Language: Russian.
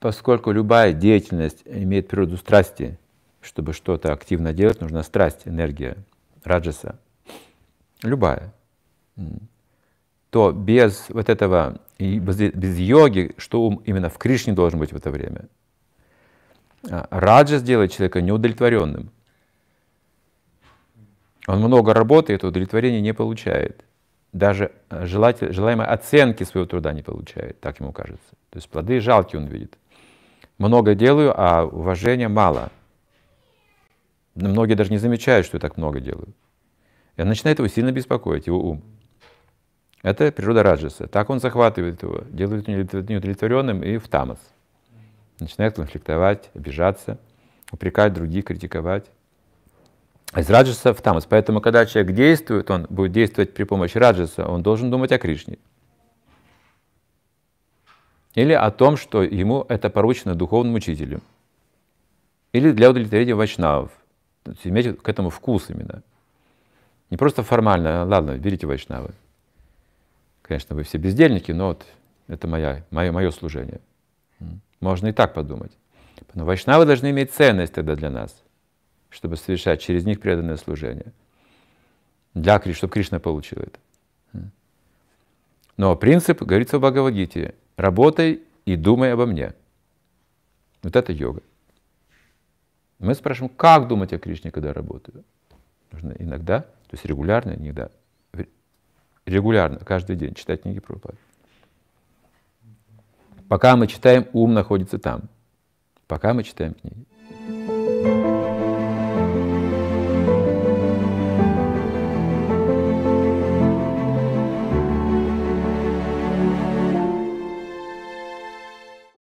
поскольку любая деятельность имеет природу страсти, чтобы что-то активно делать, нужна страсть, энергия, раджаса. Любая. То без вот этого, без, йоги, что ум именно в Кришне должен быть в это время? А, раджас делает человека неудовлетворенным. Он много работает, удовлетворения не получает. Даже э, желаемой оценки своего труда не получает, так ему кажется. То есть плоды жалкие он видит. Много делаю, а уважения мало. Многие даже не замечают, что я так много делаю. И начинает его сильно беспокоить, его ум. Это природа раджаса. Так он захватывает его, делает неудовлетворенным и в тамас. Начинает конфликтовать, обижаться, упрекать других, критиковать. Из раджаса в тамас. Поэтому, когда человек действует, он будет действовать при помощи раджаса, он должен думать о Кришне. Или о том, что ему это поручено духовным учителем. Или для удовлетворения вайшнавов. Иметь к этому вкус именно. Не просто формально, ладно, берите вайшнавы. Конечно, вы все бездельники, но вот это моя, мое, мое служение. Можно и так подумать. Но вайшнавы должны иметь ценность тогда для нас, чтобы совершать через них преданное служение. Для Кришны, чтобы Кришна получил это. Но принцип, говорится в Бхагавадгите, работай и думай обо мне. Вот это йога. Мы спрашиваем, как думать о Кришне, когда работаю? Нужно иногда, то есть регулярно, иногда, регулярно, каждый день читать книги Прабхупады. Пока мы читаем, ум находится там. Пока мы читаем книги.